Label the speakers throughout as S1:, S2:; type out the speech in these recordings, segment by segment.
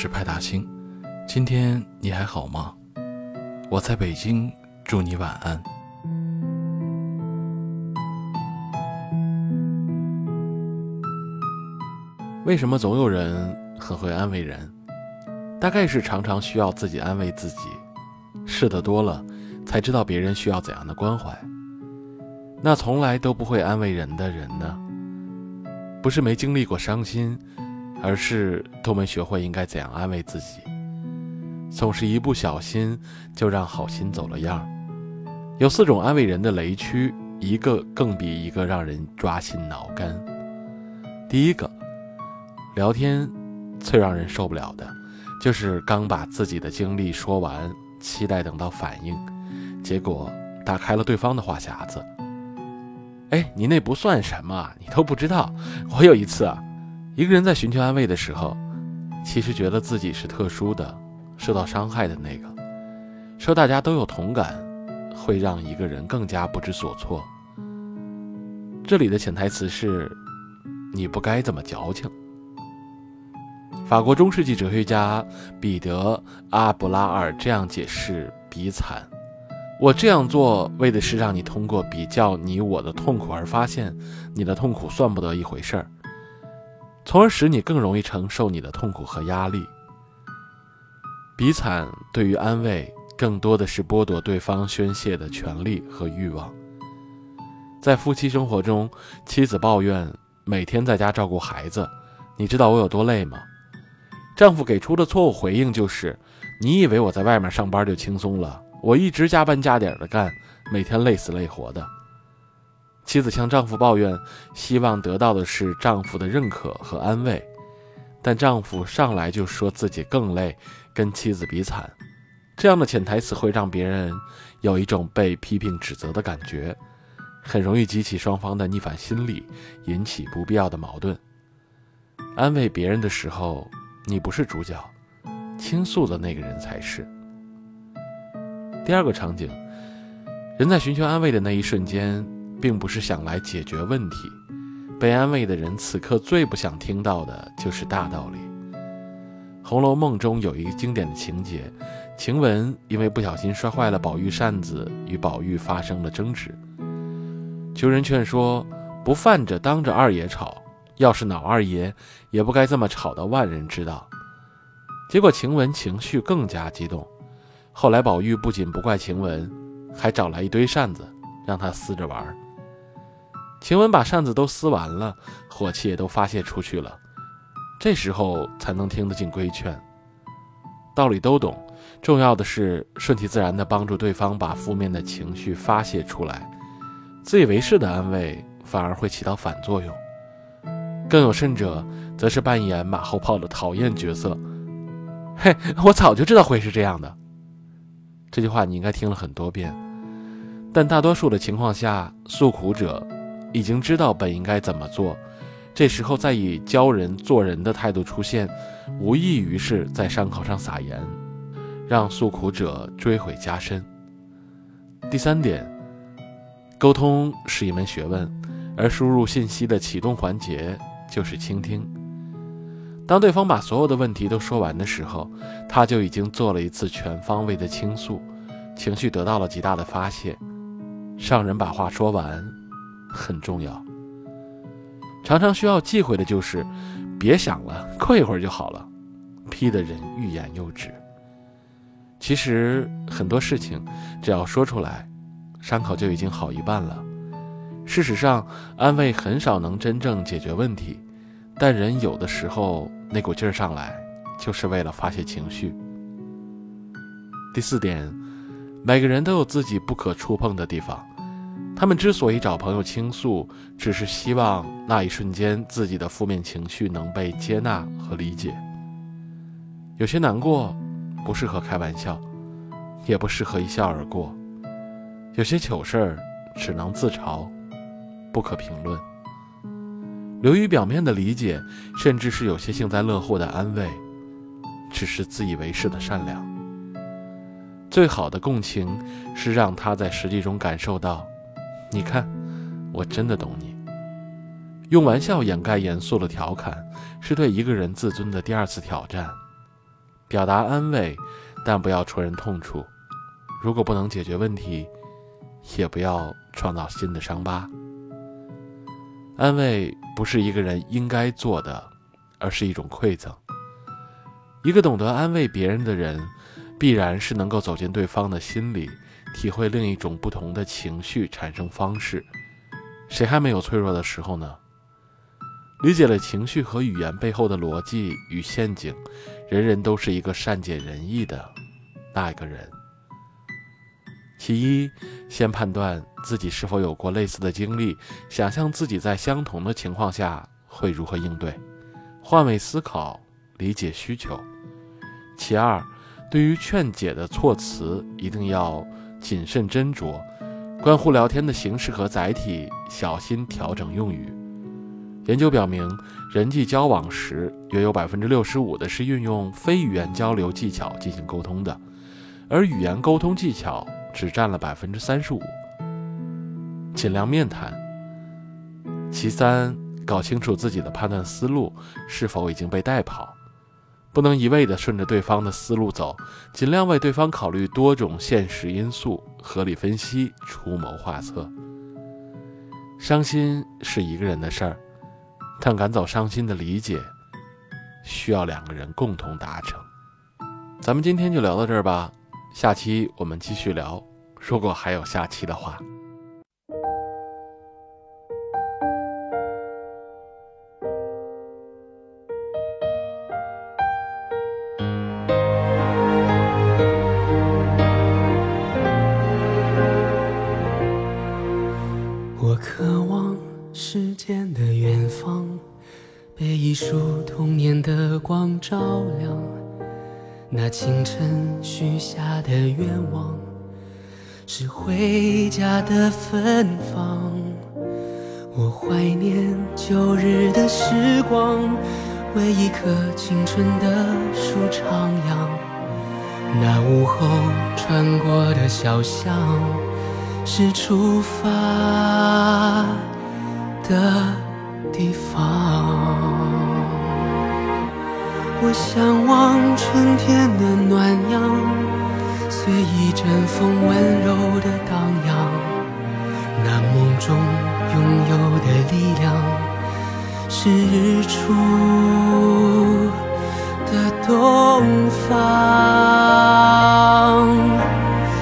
S1: 是派大星，今天你还好吗？我在北京，祝你晚安。为什么总有人很会安慰人？大概是常常需要自己安慰自己，试的多了，才知道别人需要怎样的关怀。那从来都不会安慰人的人呢？不是没经历过伤心。而是都没学会应该怎样安慰自己，总是一不小心就让好心走了样。有四种安慰人的雷区，一个更比一个让人抓心挠肝。第一个，聊天最让人受不了的，就是刚把自己的经历说完，期待等到反应，结果打开了对方的话匣子。哎，你那不算什么，你都不知道。我有一次啊。一个人在寻求安慰的时候，其实觉得自己是特殊的，受到伤害的那个。说大家都有同感，会让一个人更加不知所措。这里的潜台词是：你不该这么矫情。法国中世纪哲学家彼得·阿布拉尔这样解释比惨：我这样做，为的是让你通过比较你我的痛苦而发现，你的痛苦算不得一回事儿。从而使你更容易承受你的痛苦和压力。比惨对于安慰，更多的是剥夺对方宣泄的权利和欲望。在夫妻生活中，妻子抱怨每天在家照顾孩子，你知道我有多累吗？丈夫给出的错误回应就是：你以为我在外面上班就轻松了？我一直加班加点的干，每天累死累活的。妻子向丈夫抱怨，希望得到的是丈夫的认可和安慰，但丈夫上来就说自己更累，跟妻子比惨。这样的潜台词会让别人有一种被批评指责的感觉，很容易激起双方的逆反心理，引起不必要的矛盾。安慰别人的时候，你不是主角，倾诉的那个人才是。第二个场景，人在寻求安慰的那一瞬间。并不是想来解决问题，被安慰的人此刻最不想听到的就是大道理。《红楼梦》中有一个经典的情节，晴雯因为不小心摔坏了宝玉扇子，与宝玉发生了争执。求人劝说，不犯着当着二爷吵，要是恼二爷，也不该这么吵到万人知道。结果晴雯情绪更加激动，后来宝玉不仅不怪晴雯，还找来一堆扇子让她撕着玩。晴雯把扇子都撕完了，火气也都发泄出去了，这时候才能听得进规劝。道理都懂，重要的是顺其自然地帮助对方把负面的情绪发泄出来。自以为是的安慰反而会起到反作用。更有甚者，则是扮演马后炮的讨厌角色。嘿，我早就知道会是这样的。这句话你应该听了很多遍，但大多数的情况下，诉苦者。已经知道本应该怎么做，这时候再以教人做人的态度出现，无异于是在伤口上撒盐，让诉苦者追悔加深。第三点，沟通是一门学问，而输入信息的启动环节就是倾听。当对方把所有的问题都说完的时候，他就已经做了一次全方位的倾诉，情绪得到了极大的发泄。上人把话说完。很重要。常常需要忌讳的就是，别想了，过一会儿就好了，批的人欲言又止。其实很多事情，只要说出来，伤口就已经好一半了。事实上，安慰很少能真正解决问题，但人有的时候那股劲儿上来，就是为了发泄情绪。第四点，每个人都有自己不可触碰的地方。他们之所以找朋友倾诉，只是希望那一瞬间自己的负面情绪能被接纳和理解。有些难过，不适合开玩笑，也不适合一笑而过；有些糗事儿，只能自嘲，不可评论。流于表面的理解，甚至是有些幸灾乐祸的安慰，只是自以为是的善良。最好的共情，是让他在实际中感受到。你看，我真的懂你。用玩笑掩盖严肃的调侃，是对一个人自尊的第二次挑战。表达安慰，但不要戳人痛处。如果不能解决问题，也不要创造新的伤疤。安慰不是一个人应该做的，而是一种馈赠。一个懂得安慰别人的人，必然是能够走进对方的心里，体会另一种不同的情绪产生方式。谁还没有脆弱的时候呢？理解了情绪和语言背后的逻辑与陷阱，人人都是一个善解人意的那个人。其一，先判断自己是否有过类似的经历，想象自己在相同的情况下会如何应对，换位思考，理解需求。其二，对于劝解的措辞，一定要谨慎斟酌，关乎聊天的形式和载体，小心调整用语。研究表明，人际交往时，约有百分之六十五的是运用非语言交流技巧进行沟通的，而语言沟通技巧只占了百分之三十五。尽量面谈。其三，搞清楚自己的判断思路是否已经被带跑，不能一味地顺着对方的思路走，尽量为对方考虑多种现实因素，合理分析，出谋划策。伤心是一个人的事儿。但赶走伤心的理解，需要两个人共同达成。咱们今天就聊到这儿吧，下期我们继续聊。如果还有下期的话。
S2: 照亮那清晨许下的愿望，是回家的芬芳。我怀念旧日的时光，为一棵青春的树徜徉。那午后穿过的小巷，是出发的地方。我向往春天的暖阳，随一阵风温柔的荡漾。那梦中拥有的力量，是日出的东方，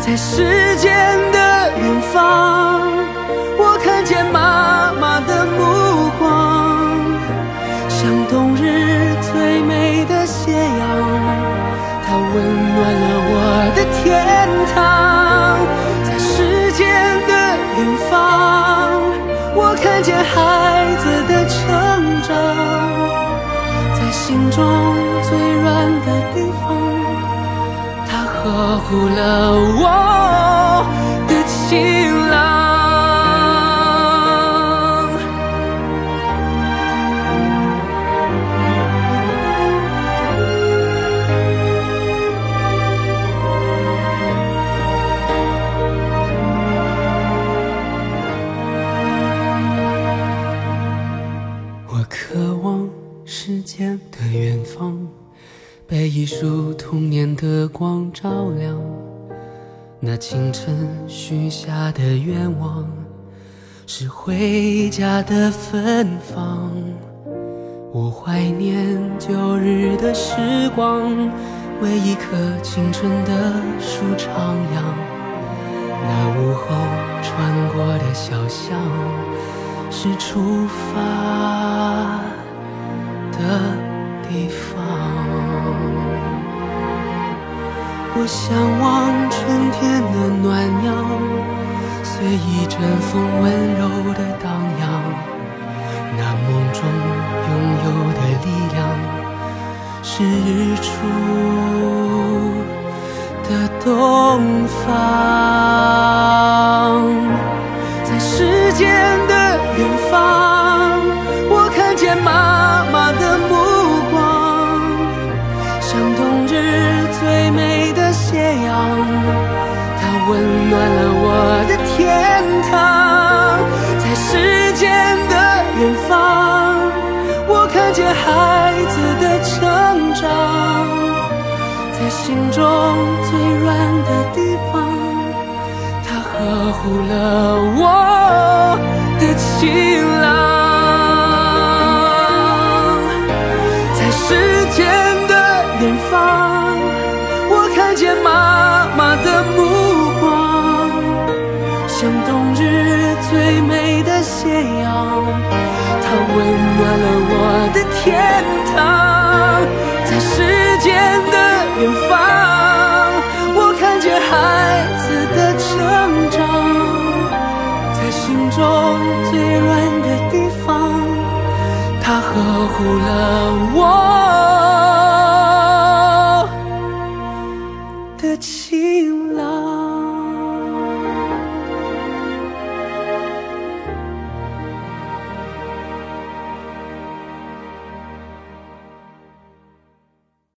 S2: 在时间的心中最软的地方，它呵护了我的晴朗。光照亮那清晨许下的愿望，是回家的芬芳。我怀念旧日的时光，为一棵青春的树徜徉。那午后穿过的小巷，是出发的地方。我向往春天的暖阳，随一阵风温柔的荡漾。那梦中拥有的力量，是日出的东方，看见孩子的成长在心中最软的地方他呵护了我的期温暖了我的天堂。